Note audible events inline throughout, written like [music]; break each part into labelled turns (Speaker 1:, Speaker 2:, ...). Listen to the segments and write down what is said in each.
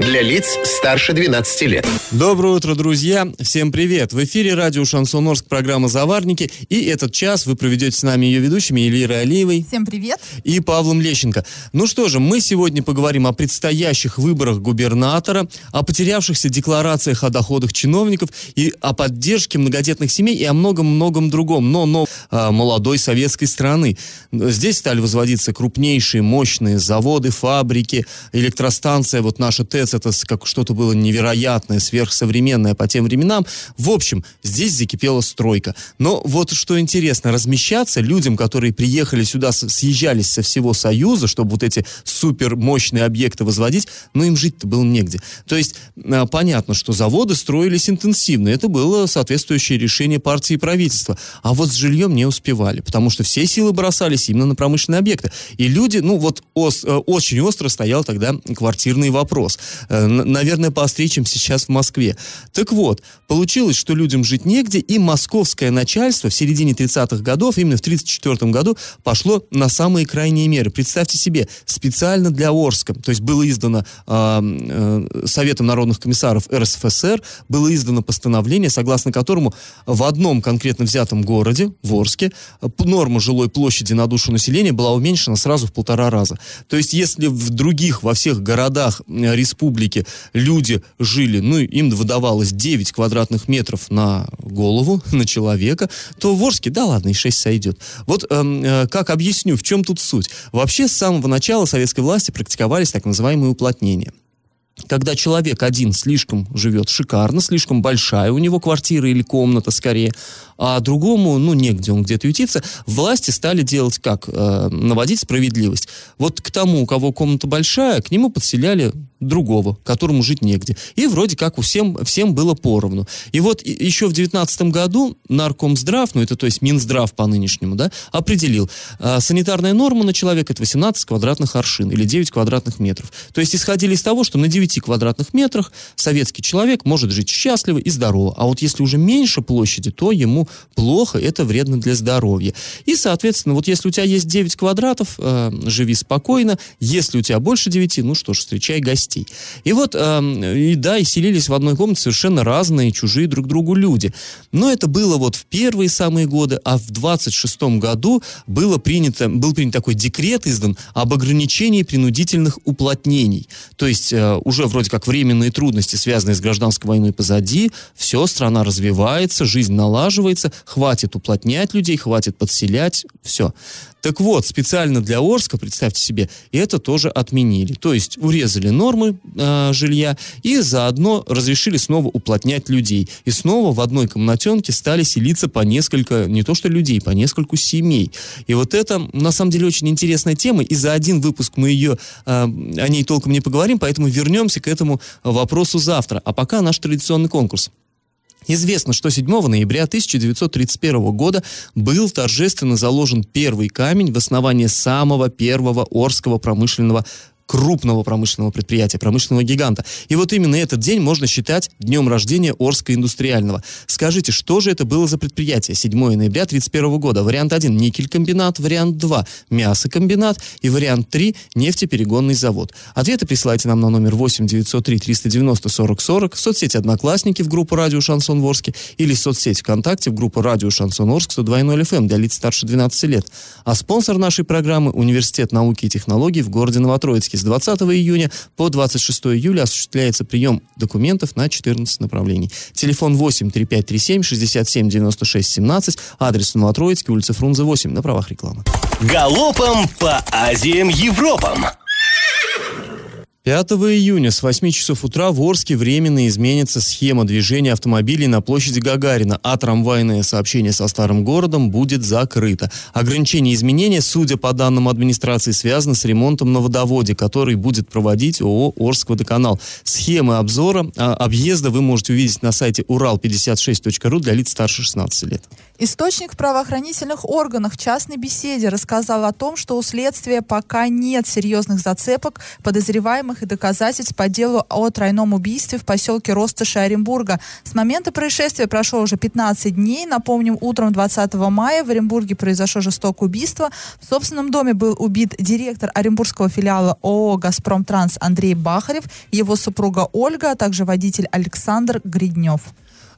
Speaker 1: Для лиц старше 12 лет.
Speaker 2: Доброе утро, друзья! Всем привет! В эфире радио «Шансон Орск» программа «Заварники». И этот час вы проведете с нами ее ведущими Элирой Алиевой.
Speaker 3: Всем привет!
Speaker 2: И Павлом Лещенко. Ну что же, мы сегодня поговорим о предстоящих выборах губернатора, о потерявшихся декларациях о доходах чиновников и о поддержке многодетных семей и о многом-многом другом, но, но а, молодой советской страны. Здесь стали возводиться крупнейшие, мощные заводы, фабрики, электростанция, вот наша ТЭЦ, это как что-то было невероятное, сверхсовременное по тем временам. В общем, здесь закипела стройка. Но вот что интересно, размещаться людям, которые приехали сюда, съезжались со всего Союза, чтобы вот эти супер мощные объекты возводить, но им жить-то было негде. То есть а, понятно, что заводы строились интенсивно. Это было соответствующее решение партии и правительства. А вот с жильем не успевали, потому что все силы бросались именно на промышленные объекты. И люди, ну вот ос, э, очень остро стоял тогда квартирный вопрос. Э, наверное, поострее, чем сейчас в Москве. Так вот, получилось, что людям жить негде, и московское начальство в середине 30-х годов, именно в 34 году, пошло на самые крайние меры. Представьте себе, специально для Орска, то есть было издано э, э, Советом народных комиссаров РСФСР, было издано постановление, согласно которому в одном конкретно взятом городе, в Орске, норма жилой площади на душу населения была уменьшена сразу в полтора раза. То есть, если в других, во всех городах республики люди жили, ну, им выдавалось 9 квадратных метров на голову, [laughs] на человека, то в Орске, да ладно, и 6 сойдет. Вот эм, э, как объясню, в чем тут суть. Вообще, с самого начала советской власти практиковались так называемые уплотнения когда человек один слишком живет шикарно, слишком большая у него квартира или комната скорее, а другому, ну, негде он где-то ютится, власти стали делать как? Э, наводить справедливость. Вот к тому, у кого комната большая, к нему подселяли другого, которому жить негде. И вроде как у всем, всем было поровну. И вот еще в 19 году Наркомздрав, ну это то есть Минздрав по нынешнему, да, определил, э, санитарная норма на человека это 18 квадратных аршин или 9 квадратных метров. То есть исходили из того, что на 9 квадратных метрах советский человек может жить счастливо и здорово. А вот если уже меньше площади, то ему плохо, это вредно для здоровья. И, соответственно, вот если у тебя есть 9 квадратов, э, живи спокойно. Если у тебя больше 9, ну что ж, встречай гостей. И вот, э, и да, и селились в одной комнате совершенно разные, чужие друг другу люди. Но это было вот в первые самые годы, а в 26 году было принято, был принят такой декрет издан об ограничении принудительных уплотнений. То есть э, уже вроде как временные трудности, связанные с гражданской войной позади, все, страна развивается, жизнь налаживается, хватит уплотнять людей, хватит подселять, все. Так вот, специально для Орска, представьте себе, это тоже отменили. То есть урезали нормы э, жилья и заодно разрешили снова уплотнять людей. И снова в одной комнатенке стали селиться по несколько, не то что людей, по нескольку семей. И вот это, на самом деле, очень интересная тема, и за один выпуск мы ее, э, о ней толком не поговорим, поэтому вернемся к этому вопросу завтра. А пока наш традиционный конкурс. Известно, что 7 ноября 1931 года был торжественно заложен первый камень в основании самого первого Орского промышленного крупного промышленного предприятия, промышленного гиганта. И вот именно этот день можно считать днем рождения Орска индустриального. Скажите, что же это было за предприятие? 7 ноября 1931 года. Вариант 1 – никель-комбинат, вариант 2 – мясокомбинат и вариант 3 – нефтеперегонный завод. Ответы присылайте нам на номер 8 903 390 40 40 в соцсети «Одноклассники» в группу «Радио Шансон Орске» или в соцсети ВКонтакте в группу «Радио Шансон Орск» 102.0 FM для лиц старше 12 лет. А спонсор нашей программы – Университет науки и технологий в городе Новотроицке с 20 июня по 26 июля осуществляется прием документов на 14 направлений. Телефон 8 3537 67 96 17, адрес Новотроицкий, улица Фрунзе 8, на правах рекламы.
Speaker 4: Галопом по Азиям Европам!
Speaker 2: 5 июня с 8 часов утра в Орске временно изменится схема движения автомобилей на площади Гагарина, а трамвайное сообщение со старым городом будет закрыто. Ограничение изменения, судя по данным администрации, связано с ремонтом на водоводе, который будет проводить ООО «Орскводоканал». Схемы обзора а, объезда вы можете увидеть на сайте урал56.ру для лиц старше 16 лет.
Speaker 3: Источник в правоохранительных органах в частной беседе рассказал о том, что у следствия пока нет серьезных зацепок, подозреваемых и доказательств по делу о тройном убийстве в поселке Ростыши Оренбурга. С момента происшествия прошло уже 15 дней. Напомним, утром 20 мая в Оренбурге произошло жестокое убийство. В собственном доме был убит директор Оренбургского филиала ООО «Газпром Транс» Андрей Бахарев, его супруга Ольга, а также водитель Александр Гриднев.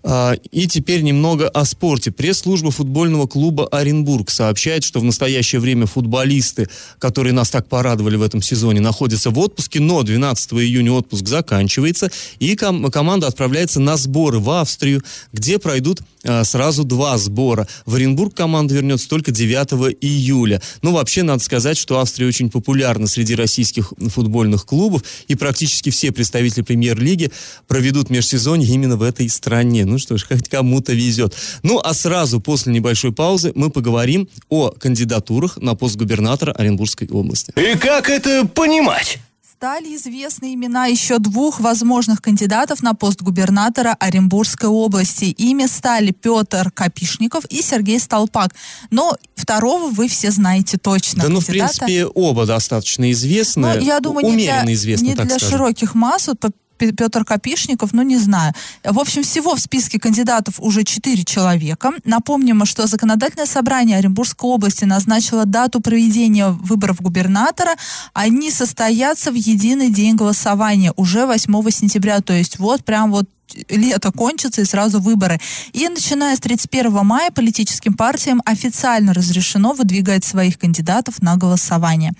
Speaker 2: А, и теперь немного о спорте. Пресс-служба футбольного клуба Оренбург сообщает, что в настоящее время футболисты, которые нас так порадовали в этом сезоне, находятся в отпуске, но 12 июня отпуск заканчивается, и ком- команда отправляется на сборы в Австрию, где пройдут а, сразу два сбора. В Оренбург команда вернется только 9 июля. Ну, вообще, надо сказать, что Австрия очень популярна среди российских футбольных клубов, и практически все представители премьер-лиги проведут межсезонье именно в этой стране. Ну что ж, [laughs] хоть кому-то везет. Ну, а сразу после небольшой паузы мы поговорим о кандидатурах на пост губернатора Оренбургской области.
Speaker 4: И как это понимать?
Speaker 3: Стали известны имена еще двух возможных кандидатов на пост губернатора Оренбургской области. Ими стали Петр Капишников и Сергей Столпак. Но второго вы все знаете точно.
Speaker 2: Да, ну, в принципе, оба достаточно известны.
Speaker 3: Ну, я думаю,
Speaker 2: умеренно
Speaker 3: не для,
Speaker 2: известны,
Speaker 3: не
Speaker 2: так
Speaker 3: для
Speaker 2: скажем.
Speaker 3: широких масс. Вот Петр Копишников, ну не знаю. В общем, всего в списке кандидатов уже четыре человека. Напомним, что законодательное собрание Оренбургской области назначило дату проведения выборов губернатора. Они состоятся в единый день голосования уже 8 сентября. То есть вот прям вот лето кончится и сразу выборы. И начиная с 31 мая политическим партиям официально разрешено выдвигать своих кандидатов на голосование.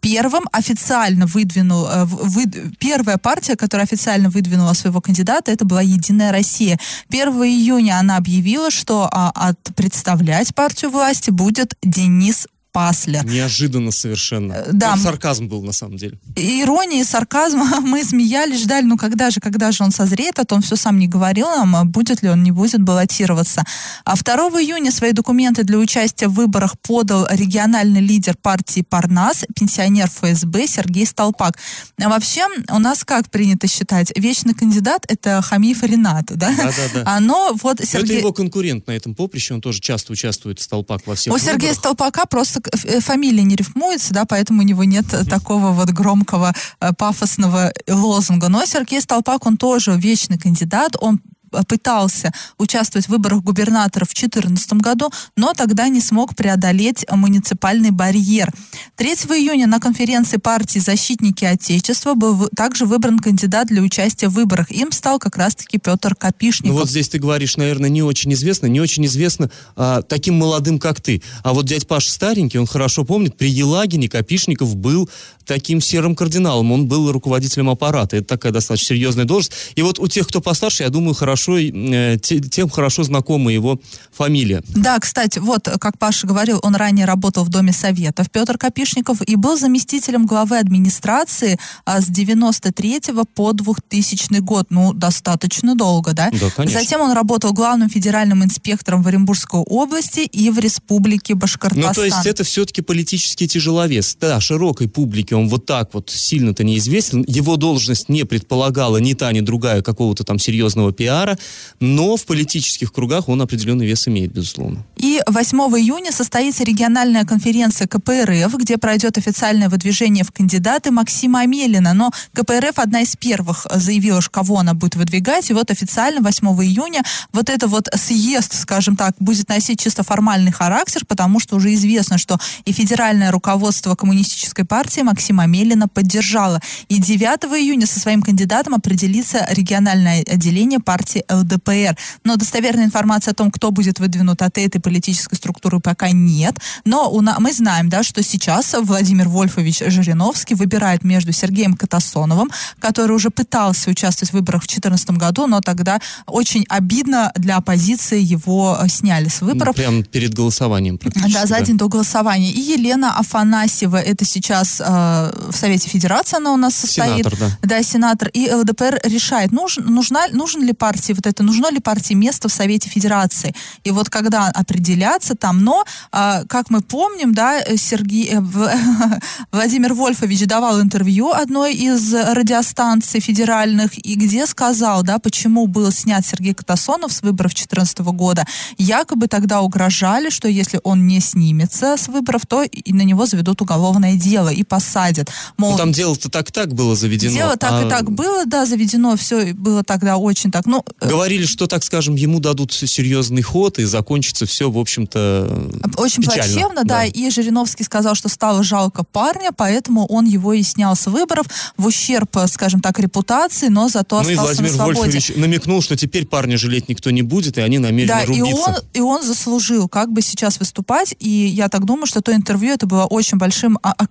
Speaker 3: Первым официально выдвинул, э, вы, первая партия, которая официально выдвинула своего кандидата, это была «Единая Россия». 1 июня она объявила, что а, от представлять партию власти будет Денис Паслер.
Speaker 2: Неожиданно совершенно.
Speaker 3: Э, да.
Speaker 2: Ну, сарказм был на самом деле.
Speaker 3: Ирония и сарказм. [laughs] Мы смеялись, ждали, ну когда же, когда же он созреет, а то он все сам не говорил нам, а будет ли он, не будет баллотироваться. А 2 июня свои документы для участия в выборах подал региональный лидер партии Парнас, пенсионер ФСБ Сергей Столпак. А вообще, у нас как принято считать? Вечный кандидат — это Хамиев Ренат, да?
Speaker 2: Да, да, да.
Speaker 3: Оно вот
Speaker 2: Но
Speaker 3: Сергей...
Speaker 2: Это его конкурент на этом поприще, он тоже часто участвует Столпак во всех
Speaker 3: У Сергея
Speaker 2: выборах.
Speaker 3: Столпака просто к- э, фамилия не рифмуется, да, поэтому у него нет э, такого вот громкого э, пафосного лозунга. Но Сергей Столпак, он тоже вечный кандидат, он пытался участвовать в выборах губернатора в 2014 году, но тогда не смог преодолеть муниципальный барьер. 3 июня на конференции партии «Защитники Отечества» был также выбран кандидат для участия в выборах. Им стал как раз-таки Петр
Speaker 2: Ну
Speaker 3: Капишников.
Speaker 2: вот здесь ты говоришь, наверное, не очень известно, не очень известно а, таким молодым, как ты. А вот дядь Паша старенький, он хорошо помнит, при Елагине Копишников был таким серым кардиналом, он был руководителем аппарата. Это такая достаточно серьезная должность. И вот у тех, кто постарше, я думаю, хорошо, э, те- тем хорошо знакома его фамилия.
Speaker 3: Да, кстати, вот, как Паша говорил, он ранее работал в Доме Советов, Петр Копишников, и был заместителем главы администрации а, с 93 по 2000 год. Ну, достаточно долго, да?
Speaker 2: Да, конечно.
Speaker 3: Затем он работал главным федеральным инспектором в Оренбургской области и в Республике Башкортостан.
Speaker 2: Ну, то есть это все-таки политический тяжеловес. Да, широкой публике он вот так вот сильно-то неизвестен. Его должность не предполагала ни та, ни другая какого-то там серьезного пиара, но в политических кругах он определенный вес имеет, безусловно.
Speaker 3: И 8 июня состоится региональная конференция КПРФ, где пройдет официальное выдвижение в кандидаты Максима Амелина. Но КПРФ одна из первых заявила, кого она будет выдвигать. И вот официально 8 июня вот это вот съезд, скажем так, будет носить чисто формальный характер, потому что уже известно, что и федеральное руководство коммунистической партии Максима Амелина поддержало. И 9 июня со своим кандидатом определится региональное отделение партии партии ЛДПР. Но достоверной информации о том, кто будет выдвинут от этой политической структуры, пока нет. Но у на... мы знаем, да, что сейчас Владимир Вольфович Жириновский выбирает между Сергеем Катасоновым, который уже пытался участвовать в выборах в 2014 году, но тогда очень обидно для оппозиции его э, сняли с выборов.
Speaker 2: Ну, прямо перед голосованием
Speaker 3: Да, за день до голосования. И Елена Афанасьева, это сейчас э, в Совете Федерации она у нас состоит.
Speaker 2: Сенатор, да.
Speaker 3: Да, сенатор. И ЛДПР решает, нужен, нужна, нужен ли партии вот это, нужно ли партии место в Совете Федерации. И вот когда определяться там, но, э, как мы помним, да, Сергей, э, [laughs] Владимир Вольфович давал интервью одной из радиостанций федеральных, и где сказал, да, почему был снят Сергей Катасонов с выборов 2014 года. Якобы тогда угрожали, что если он не снимется с выборов, то и на него заведут уголовное дело и посадят.
Speaker 2: Мол, ну, там дело-то так-так было заведено.
Speaker 3: Дело так а... и так было, да, заведено, все было тогда очень так. Ну,
Speaker 2: э, Говорили, что, так скажем, ему дадут серьезный ход и закончится все, в общем-то,
Speaker 3: Очень
Speaker 2: печально.
Speaker 3: плачевно, да. да. И Жириновский сказал, что стало жалко парня, поэтому он его и снял с выборов в ущерб, скажем так, репутации, но зато
Speaker 2: ну, остался и Владимир
Speaker 3: на свободе.
Speaker 2: Вольфович намекнул, что теперь парня жалеть никто не будет, и они намерены
Speaker 3: да,
Speaker 2: рубиться.
Speaker 3: И он, и он заслужил как бы сейчас выступать, и я так думаю, что то интервью это было очень большим а, а, а, э,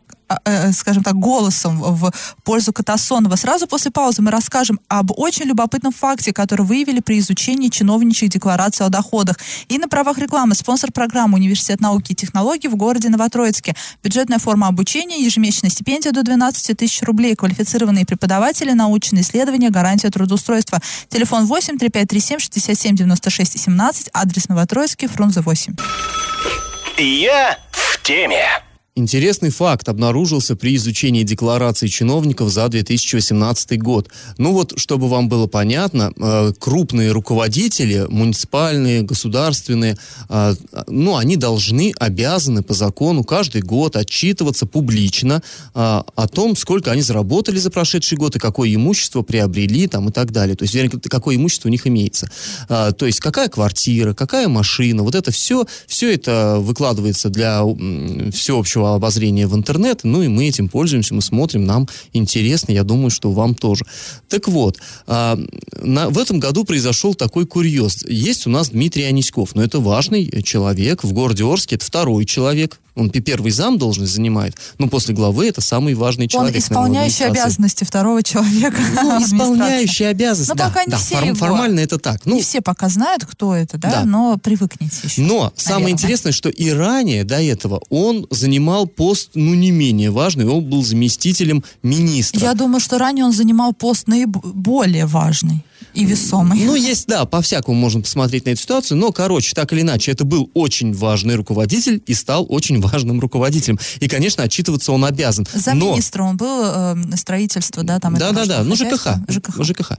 Speaker 3: скажем так, голосом в пользу Катасонова. Сразу после паузы мы расскажем об очень любопытном факте, который выявили при изучении чиновничьих деклараций о доходах. И на правах рекламы спонсор программы Университет науки и технологий в городе Новотроицке. Бюджетная форма обучения, ежемесячная стипендия до 12 тысяч рублей, квалифицированные преподаватели, научные исследования, гарантия трудоустройства. Телефон 8 3537 67 96 17, адрес Новотроицкий, Фрунзе 8.
Speaker 4: Я в теме.
Speaker 2: Интересный факт обнаружился при изучении деклараций чиновников за 2018 год. Ну вот, чтобы вам было понятно, э, крупные руководители, муниципальные, государственные, э, ну, они должны, обязаны по закону каждый год отчитываться публично э, о том, сколько они заработали за прошедший год и какое имущество приобрели там и так далее. То есть, вернее, какое имущество у них имеется. То есть, какая квартира, какая машина, вот это все, все это выкладывается для всеобщего обозрения в интернет, ну и мы этим пользуемся, мы смотрим, нам интересно, я думаю, что вам тоже. Так вот, а, на, в этом году произошел такой курьез. Есть у нас Дмитрий Аниськов, но это важный человек в городе Орске, это второй человек, он первый зам должность занимает, но после главы это самый важный человек.
Speaker 3: Он исполняющий обязанности второго человека.
Speaker 2: Ну, исполняющий обязанности,
Speaker 3: но
Speaker 2: да,
Speaker 3: пока не
Speaker 2: да,
Speaker 3: все
Speaker 2: фор-
Speaker 3: его,
Speaker 2: формально это так. Ну,
Speaker 3: не все пока знают, кто это, да,
Speaker 2: Да.
Speaker 3: но привыкните еще.
Speaker 2: Но
Speaker 3: наверное.
Speaker 2: самое интересное, что и ранее до этого он занимал пост, ну, не менее важный, он был заместителем министра.
Speaker 3: Я думаю, что ранее он занимал пост наиболее важный и весомый.
Speaker 2: Ну, есть, да, по-всякому можно посмотреть на эту ситуацию, но, короче, так или иначе, это был очень важный руководитель и стал очень важным руководителем. И, конечно, отчитываться он обязан.
Speaker 3: За
Speaker 2: но...
Speaker 3: министра он был э, строительство, да, там
Speaker 2: Да, да, да, ну ЖКХ.
Speaker 3: ЖКХ.
Speaker 2: ЖКХ.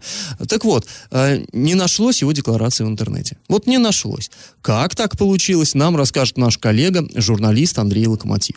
Speaker 2: Так вот, э, не нашлось его декларации в интернете. Вот не нашлось. Как так получилось, нам расскажет наш коллега, журналист Андрей Локомотив.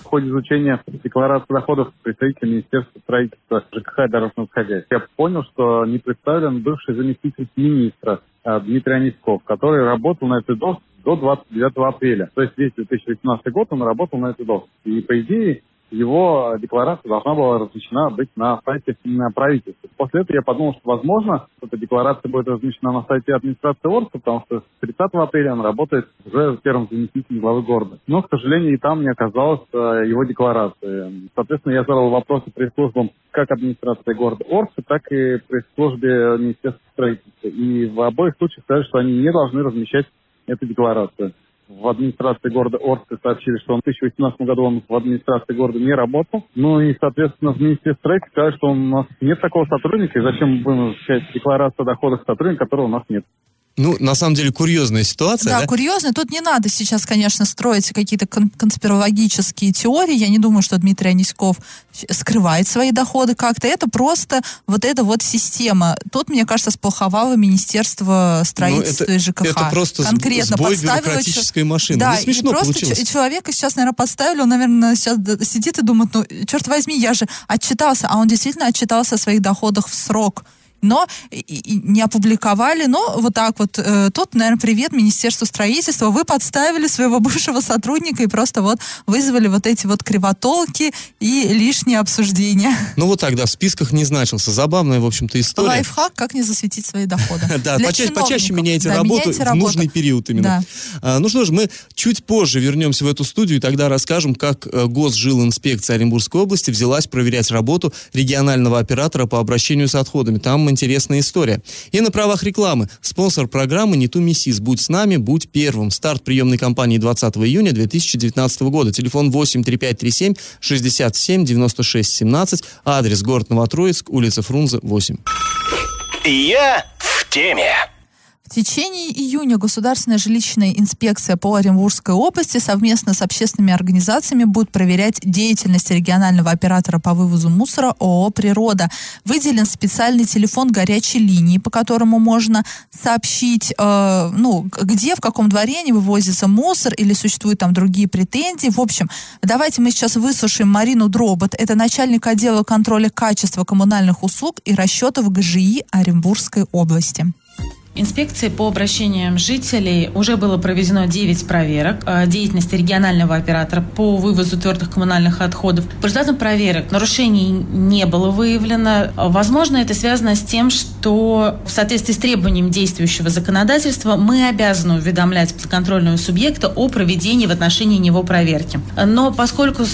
Speaker 5: В ходе изучения декларации доходов представителя Министерства строительства ЖКХ и дорожного хозяйства я понял, что не представлен бывший заместитель министра э, Дмитрий Аниськов, который работал на этой должности до 29 апреля. То есть весь 2018 год он работал на этой должности. И по идее его декларация должна была размещена быть на сайте правительства. После этого я подумал, что, возможно, эта декларация будет размещена на сайте администрации Орска, потому что с 30 апреля он работает уже первым заместителем главы города. Но, к сожалению, и там не оказалось э, его декларации. Соответственно, я задал вопросы пресс-службам как администрации города Орска, так и пресс-службе Министерства строительства. И в обоих случаях сказали, что они не должны размещать эту декларацию в администрации города Орска сообщили, что он в 2018 году он в администрации города не работал. Ну и, соответственно, в Министерстве строительства сказали, что у нас нет такого сотрудника, и зачем будем изучать декларацию о доходах сотрудника, которого у нас нет.
Speaker 2: Ну, на самом деле, курьезная ситуация,
Speaker 3: Да,
Speaker 2: да?
Speaker 3: курьезно. Тут не надо сейчас, конечно, строить какие-то кон- конспирологические теории. Я не думаю, что Дмитрий Аниськов скрывает свои доходы как-то. Это просто вот эта вот система. Тут, мне кажется, сполховало Министерство строительства
Speaker 2: Ну, это-
Speaker 3: и ЖКХ.
Speaker 2: это просто
Speaker 3: Конкретно
Speaker 2: сбой
Speaker 3: подставило
Speaker 2: бюрократической машины.
Speaker 3: Да,
Speaker 2: Ну, смешно
Speaker 3: и просто
Speaker 2: получилось.
Speaker 3: человека сейчас, наверное, подставили. Он, наверное, сейчас сидит и думает, ну, черт возьми, я же отчитался. А он действительно отчитался о своих доходах в срок. Но и, и не опубликовали. Но вот так вот, э, тут, наверное, привет Министерству строительства. Вы подставили своего [laughs] бывшего сотрудника и просто вот вызвали вот эти вот кривотолки и лишние обсуждения. [laughs]
Speaker 2: Ну вот тогда в списках не значился. Забавная, в общем-то, история.
Speaker 3: Лайфхак, как не засветить свои доходы. [laughs]
Speaker 2: Да, почаще, меняйте
Speaker 3: Да,
Speaker 2: работу в нужный период именно.
Speaker 3: Да.
Speaker 2: А, ну что ж, мы чуть позже вернемся в эту студию и тогда расскажем, как э, Госжилинспекция Оренбургской области взялась проверять работу регионального оператора по обращению с отходами. Там интересная история. И на правах рекламы. Спонсор программы «Не ту миссис». Будь с нами, будь первым. Старт приемной кампании 20 июня 2019 года. Телефон 8 3537 67 96 17. Адрес город Новотроицк, улица Фрунзе, 8.
Speaker 4: Я в теме.
Speaker 3: В течение июня Государственная жилищная инспекция по Оренбургской области совместно с общественными организациями будет проверять деятельность регионального оператора по вывозу мусора ООО «Природа». Выделен специальный телефон горячей линии, по которому можно сообщить, э, ну, где, в каком дворе не вывозится мусор или существуют там другие претензии. В общем, давайте мы сейчас выслушаем Марину Дробот. Это начальник отдела контроля качества коммунальных услуг и расчетов ГЖИ Оренбургской области.
Speaker 6: Инспекции по обращениям жителей уже было проведено 9 проверок э, деятельности регионального оператора по вывозу твердых коммунальных отходов. По результатам проверок нарушений не было выявлено. Возможно, это связано с тем, что в соответствии с требованием действующего законодательства мы обязаны уведомлять подконтрольного субъекта о проведении в отношении него проверки. Но поскольку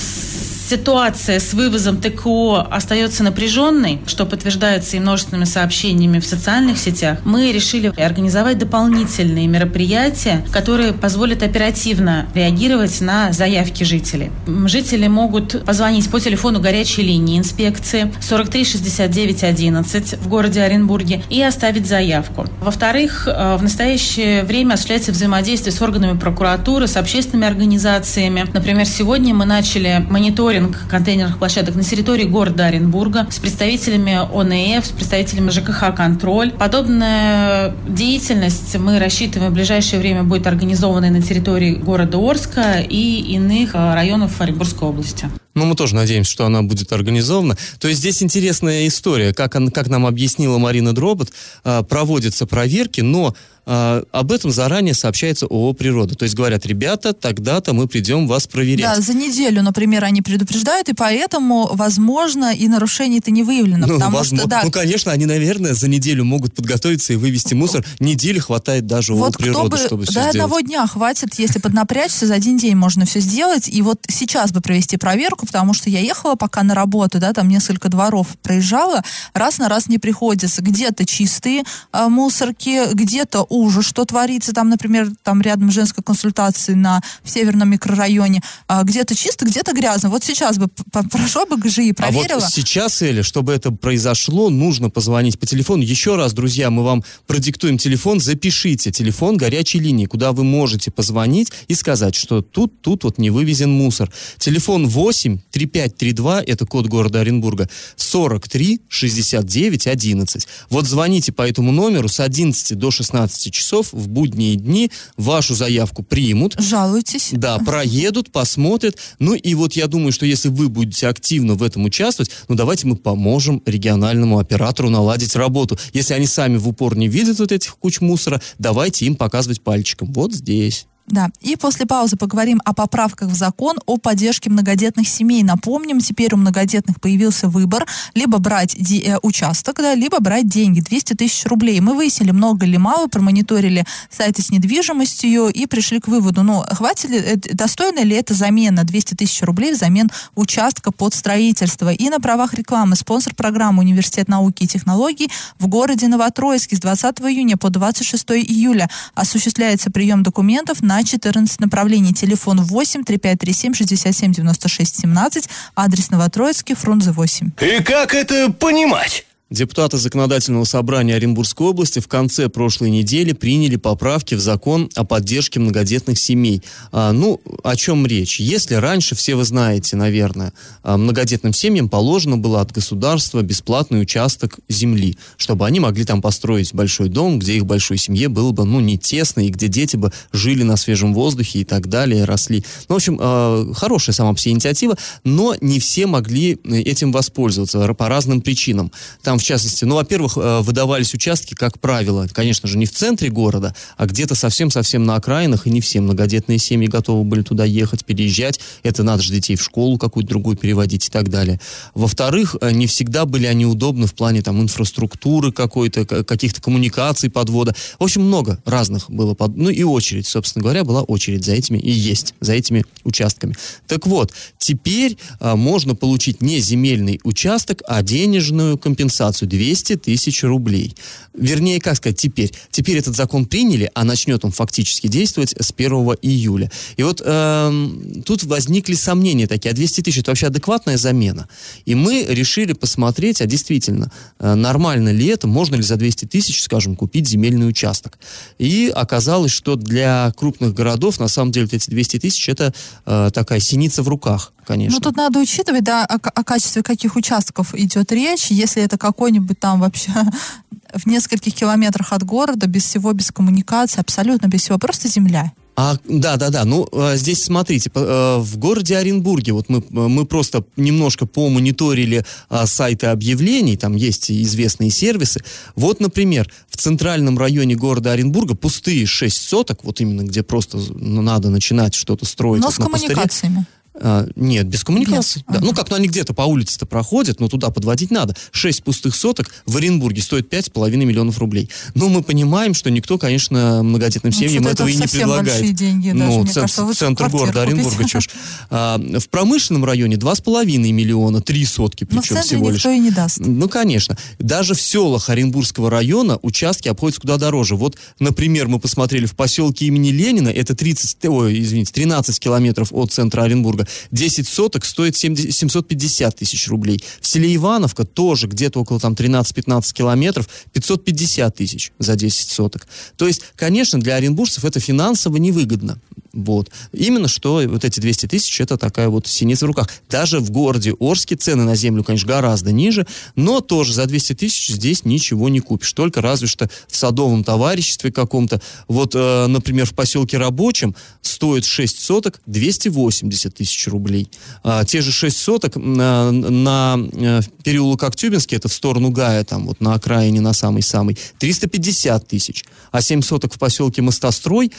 Speaker 6: ситуация с вывозом ТКО остается напряженной, что подтверждается и множественными сообщениями в социальных сетях, мы решили организовать дополнительные мероприятия, которые позволят оперативно реагировать на заявки жителей. Жители могут позвонить по телефону горячей линии инспекции 43 69 11 в городе Оренбурге и оставить заявку. Во-вторых, э, в настоящее время осуществляется взаимодействие с органами прокуратуры, с общественными организациями. Например, сегодня мы начали мониторинг контейнерных площадок на территории города Оренбурга с представителями ОНФ, с представителями ЖКХ «Контроль». Подобная деятельность, мы рассчитываем, в ближайшее время будет организована на территории города Орска и иных э, районов Оренбургской области.
Speaker 2: Ну, мы тоже надеемся, что она будет организована. То есть здесь интересная история. Как, он- как нам объяснила Марина Дробот, а, проводятся проверки, но а, об этом заранее сообщается ООО «Природа». То есть говорят, ребята, тогда-то мы придем вас проверять.
Speaker 3: Да, за неделю, например, они предупреждают, и поэтому, возможно, и нарушений-то не выявлено.
Speaker 2: Ну,
Speaker 3: потому
Speaker 2: возможно.
Speaker 3: что, да,
Speaker 2: ну, конечно, они, наверное, за неделю могут подготовиться и вывести мусор. Недели хватает даже ООО
Speaker 3: вот кто
Speaker 2: «Природа»,
Speaker 3: бы
Speaker 2: чтобы все
Speaker 3: до
Speaker 2: сделать.
Speaker 3: одного дня хватит, если поднапрячься, за один день можно все сделать. И вот сейчас бы провести проверку, потому что я ехала пока на работу, да, там несколько дворов проезжала, раз на раз не приходится. Где-то чистые а, мусорки, где-то ужас, что творится там, например, там рядом женской консультации на в северном микрорайоне, а, где-то чисто, где-то грязно. Вот сейчас бы п- п- прошла бы ГЖИ и
Speaker 2: А
Speaker 3: проверила.
Speaker 2: вот сейчас, Эля, чтобы это произошло, нужно позвонить по телефону. Еще раз, друзья, мы вам продиктуем телефон, запишите телефон горячей линии, куда вы можете позвонить и сказать, что тут, тут вот не вывезен мусор. Телефон 8 3532, это код города Оренбурга, 43 69 11. Вот звоните по этому номеру с 11 до 16 часов в будние дни, вашу заявку примут,
Speaker 3: Жалуйтесь.
Speaker 2: да, проедут, посмотрят. Ну и вот я думаю, что если вы будете активно в этом участвовать, ну давайте мы поможем региональному оператору наладить работу. Если они сами в упор не видят вот этих куч мусора, давайте им показывать пальчиком. Вот здесь.
Speaker 3: Да, и после паузы поговорим о поправках в закон о поддержке многодетных семей. Напомним, теперь у многодетных появился выбор либо брать де- э, участок, да, либо брать деньги, 200 тысяч рублей. Мы выяснили, много или мало, промониторили сайты с недвижимостью и пришли к выводу, ну, хватит ли, э, достойна ли это замена 200 тысяч рублей взамен участка под строительство. И на правах рекламы спонсор программы Университет науки и технологий в городе Новотроицке с 20 июня по 26 июля осуществляется прием документов на 14 направлений. Телефон 8 3537 67 96 17, адрес Новотроицкий, Фрунзе 8.
Speaker 4: И как это понимать?
Speaker 2: Депутаты Законодательного собрания Оренбургской области в конце прошлой недели приняли поправки в закон о поддержке многодетных семей. А, ну, о чем речь? Если раньше, все вы знаете, наверное, а, многодетным семьям положено было от государства бесплатный участок земли, чтобы они могли там построить большой дом, где их большой семье было бы, ну, не тесно, и где дети бы жили на свежем воздухе и так далее, росли. Ну, в общем, а, хорошая сама по себе инициатива, но не все могли э, этим воспользоваться по разным причинам. Там в частности, ну, во-первых, э, выдавались участки, как правило, конечно же, не в центре города, а где-то совсем-совсем на окраинах, и не все многодетные семьи готовы были туда ехать, переезжать. Это надо же детей в школу какую-то другую переводить и так далее. Во-вторых, э, не всегда были они удобны в плане там инфраструктуры какой-то, каких-то коммуникаций подвода. В общем, много разных было. Под... Ну и очередь, собственно говоря, была очередь за этими и есть, за этими участками. Так вот, теперь а, можно получить не земельный участок, а денежную компенсацию 200 тысяч рублей. Вернее, как сказать, теперь. Теперь этот закон приняли, а начнет он фактически действовать с 1 июля. И вот эм, тут возникли сомнения такие, а 200 тысяч это вообще адекватная замена? И мы решили посмотреть, а действительно, э, нормально ли это, можно ли за 200 тысяч, скажем, купить земельный участок. И оказалось, что для крупных городов, на самом деле, эти 200 тысяч это э, такая синица в руках конечно.
Speaker 3: Ну, тут надо учитывать, да, о, о качестве каких участков идет речь. Если это какой-нибудь там вообще [laughs] в нескольких километрах от города, без всего, без коммуникации, абсолютно без всего, просто земля.
Speaker 2: А, да, да, да. Ну, э, здесь смотрите, э, в городе Оренбурге, вот мы, мы просто немножко помониторили а, сайты объявлений, там есть известные сервисы. Вот, например, в центральном районе города Оренбурга пустые 6 соток, вот именно где просто надо начинать что-то строить.
Speaker 3: Но
Speaker 2: вот
Speaker 3: с коммуникациями.
Speaker 2: Пустыре. А, нет, без коммуникации. Без. Да. Ну, как ну, они где-то по улице-то проходят, но туда подводить надо. Шесть пустых соток в Оренбурге стоит пять с половиной миллионов рублей. Но мы понимаем, что никто, конечно, многодетным ну, семьям этого и не предлагает.
Speaker 3: деньги,
Speaker 2: даже,
Speaker 3: ну,
Speaker 2: ц- кажется, центр города Оренбурга, чушь. [laughs] А, в промышленном районе два с половиной миллиона, три сотки причем
Speaker 3: но
Speaker 2: в всего
Speaker 3: лишь. никто и не даст.
Speaker 2: Ну, конечно. Даже в селах Оренбургского района участки обходятся куда дороже. Вот, например, мы посмотрели в поселке имени Ленина, это 30, ой, извините, 13 километров от центра Оренбурга, 10 соток стоит 70, 750 тысяч рублей. В селе Ивановка тоже где-то около там 13-15 километров 550 тысяч за 10 соток. То есть, конечно, для оренбуржцев это финансово невыгодно. Вот. Именно что вот эти 200 тысяч, это такая вот синица в руках. Даже в городе Орске цены на землю, конечно, гораздо ниже, но тоже за 200 тысяч здесь ничего не купишь. Только разве что в садовом товариществе каком-то. Вот, э, например, в поселке Рабочем стоит 6 соток 280 тысяч рублей. А, те же 6 соток на, на э, переулок Актюбинский, это в сторону Гая, там вот на окраине, на самый-самый, 350 тысяч. А 7 соток в поселке Мостострой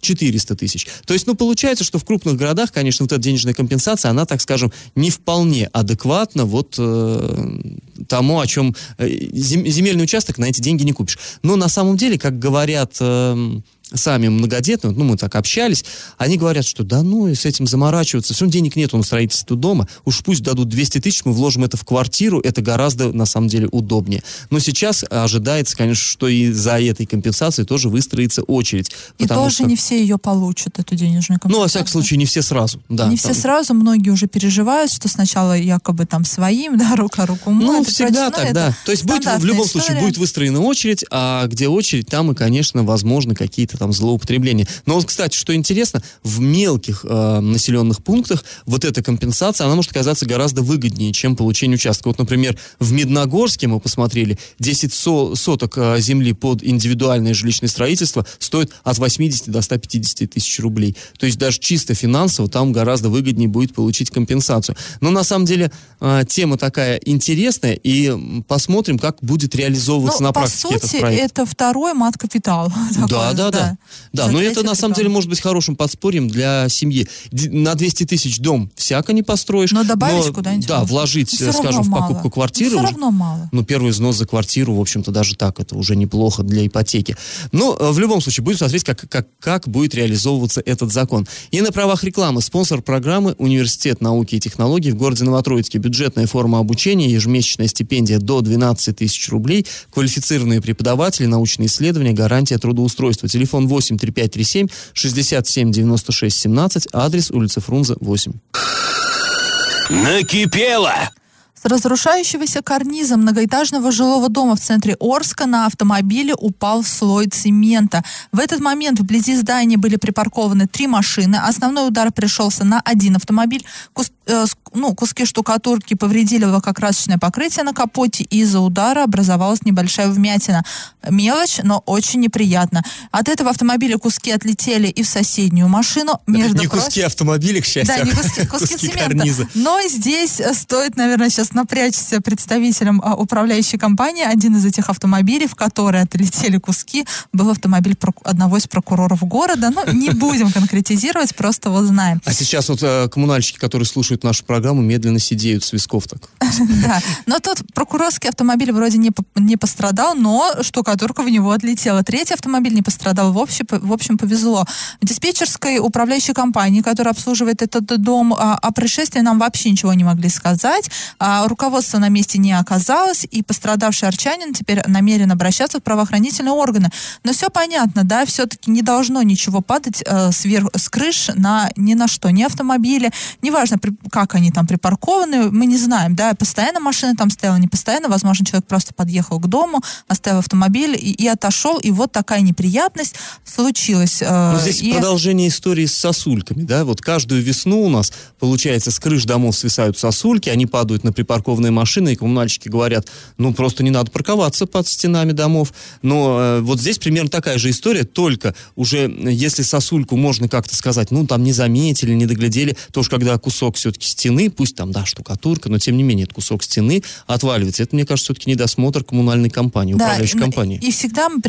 Speaker 2: 400 тысяч. То есть, ну, получается, что в крупных городах, конечно, вот эта денежная компенсация, она, так скажем, не вполне адекватна вот э, тому, о чем э, земельный участок на эти деньги не купишь. Но на самом деле, как говорят... Э, сами многодетные, ну, мы так общались, они говорят, что да ну, и с этим заморачиваться, все равно денег нет на строительство дома, уж пусть дадут 200 тысяч, мы вложим это в квартиру, это гораздо, на самом деле, удобнее. Но сейчас ожидается, конечно, что и за этой компенсацией тоже выстроится очередь.
Speaker 3: И тоже
Speaker 2: что...
Speaker 3: не все ее получат, эту денежную компенсацию.
Speaker 2: Ну, во всяком случае, не все сразу, да.
Speaker 3: Не там... все сразу, многие уже переживают, что сначала якобы там своим, [laughs] да, рука руку
Speaker 2: моет. Ну, всегда так, да. То есть будет, в любом история. случае будет выстроена очередь, а где очередь, там и, конечно, возможно, какие-то там злоупотребления. Но вот, кстати, что интересно, в мелких э, населенных пунктах вот эта компенсация, она может оказаться гораздо выгоднее, чем получение участка. Вот, например, в Медногорске мы посмотрели, 10 со соток э, земли под индивидуальное жилищное строительство стоит от 80 до 150 тысяч рублей. То есть даже чисто финансово там гораздо выгоднее будет получить компенсацию. Но на самом деле э, тема такая интересная, и посмотрим, как будет реализовываться
Speaker 3: ну,
Speaker 2: на практике
Speaker 3: сути,
Speaker 2: этот проект.
Speaker 3: это второй мат-капитал. [laughs]
Speaker 2: Да, да, да. Да, но это на самом деле может быть хорошим подспорьем для семьи. На 200 тысяч дом всяко не построишь.
Speaker 3: Но добавить куда-нибудь.
Speaker 2: Да, вложить,
Speaker 3: ну,
Speaker 2: скажем, в покупку
Speaker 3: мало.
Speaker 2: квартиры.
Speaker 3: Ну, все равно мало.
Speaker 2: Ну, первый взнос за квартиру, в общем-то, даже так, это уже неплохо для ипотеки. Но э, в любом случае, будем смотреть, как, как, как будет реализовываться этот закон. И на правах рекламы спонсор программы Университет науки и технологий в городе Новотроицке. Бюджетная форма обучения, ежемесячная стипендия до 12 тысяч рублей, квалифицированные преподаватели, научные исследования, гарантия трудоустройства. Телефон 8 3537 67 96 17, адрес улица Фрунзе 8.
Speaker 4: Накипело!
Speaker 3: С разрушающегося карниза многоэтажного жилого дома в центре Орска на автомобиле упал слой цемента. В этот момент вблизи здания были припаркованы три машины. Основной удар пришелся на один автомобиль. Кус, э, ну, куски штукатурки повредили лакокрасочное покрытие на капоте. И из-за удара образовалась небольшая вмятина. Мелочь, но очень неприятно. От этого автомобиля куски отлетели и в соседнюю машину.
Speaker 2: Между не прочим... куски автомобиля, к счастью,
Speaker 3: да, не куски, куски, куски цемента. Карниза. Но здесь стоит, наверное, сейчас сейчас напрячься представителям а, управляющей компании. Один из этих автомобилей, в которые отлетели куски, был автомобиль одного из прокуроров города. Ну, не будем конкретизировать, просто вот знаем.
Speaker 2: А сейчас вот э, коммунальщики, которые слушают нашу программу, медленно сидеют с висков так. [laughs]
Speaker 3: Да, но тут прокурорский автомобиль вроде не, по- не пострадал, но штукатурка в него отлетела. Третий автомобиль не пострадал, в общем, повезло. В диспетчерской управляющей компании, которая обслуживает этот дом, а, о происшествии нам вообще ничего не могли сказать. А, Руководство на месте не оказалось, и пострадавший арчанин теперь намерен обращаться в правоохранительные органы. Но все понятно, да, все-таки не должно ничего падать э, сверху, с крыш на ни на что, ни автомобили, неважно, при- как они там припаркованы, мы не знаем, да, постоянно машина там стояла, не постоянно, возможно, человек просто подъехал к дому, оставил автомобиль и, и отошел, и вот такая неприятность случилась. э,
Speaker 2: Ну, здесь
Speaker 3: и-
Speaker 2: продолжение истории с сосульками, да, вот каждую весну у нас, получается, с крыш домов свисают сосульки, они падают на припаркованные машины, и коммунальщики говорят, ну, просто не надо парковаться под стенами домов. Но э, вот здесь примерно такая же история, только уже, э, если сосульку можно как-то сказать, ну, там не заметили, не доглядели, то уж когда кусок все-таки стены, пусть там, да, штукатурка, но тем не менее, этот кусок стены отваливается. Это, мне кажется, все-таки недосмотр коммунальной компании, управляющей
Speaker 3: и-
Speaker 2: компании.
Speaker 3: И, всегда мы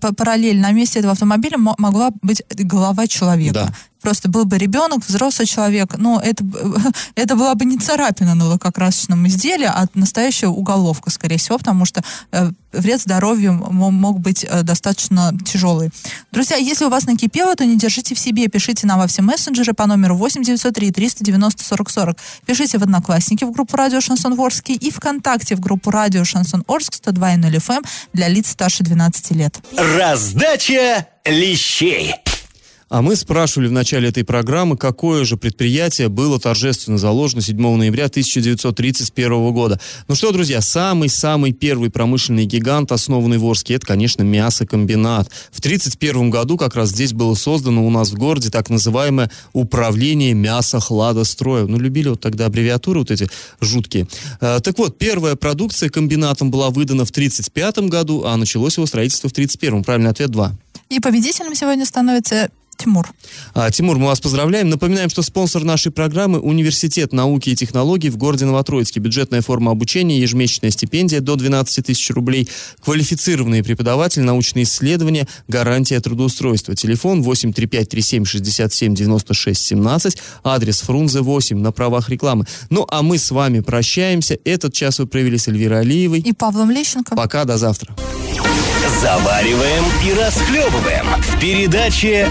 Speaker 3: па- параллель. На месте этого автомобиля мо- могла быть голова человека.
Speaker 2: Да.
Speaker 3: Просто был бы ребенок, взрослый человек. Ну, это, [laughs] это была бы не царапина на лакокрасочном изделии, а настоящая уголовка, скорее всего, потому что э, вред здоровью мо- мог быть э, достаточно тяжелый. Друзья, если у вас накипело, то не держите в себе. Пишите нам во все мессенджеры по номеру 8903 390 40 40. Пишите в Одноклассники в группу Радио Шансон Орский и ВКонтакте в группу Радио Шансон Орск 102.0 FM эм для лиц старше 12 лет.
Speaker 4: Раздача лещей.
Speaker 2: А мы спрашивали в начале этой программы, какое же предприятие было торжественно заложено 7 ноября 1931 года. Ну что, друзья, самый-самый первый промышленный гигант, основанный в Орске, это, конечно, мясокомбинат. В 1931 году как раз здесь было создано у нас в городе так называемое управление мясохладостроя. Ну, любили вот тогда аббревиатуры вот эти жуткие. Э, так вот, первая продукция комбинатом была выдана в 1935 году, а началось его строительство в 1931. Правильный ответ 2.
Speaker 3: И победителем сегодня становится Тимур.
Speaker 2: А, Тимур, мы вас поздравляем. Напоминаем, что спонсор нашей программы – Университет науки и технологий в городе Новотроицке. Бюджетная форма обучения, ежемесячная стипендия до 12 тысяч рублей, квалифицированные преподаватели, научные исследования, гарантия трудоустройства. Телефон 83537 67 96 17, адрес Фрунзе 8 на правах рекламы. Ну, а мы с вами прощаемся. Этот час вы провели с Эльвирой Алиевой.
Speaker 3: И Павлом Лещенко.
Speaker 2: Пока, до завтра.
Speaker 4: Завариваем и расхлебываем в передаче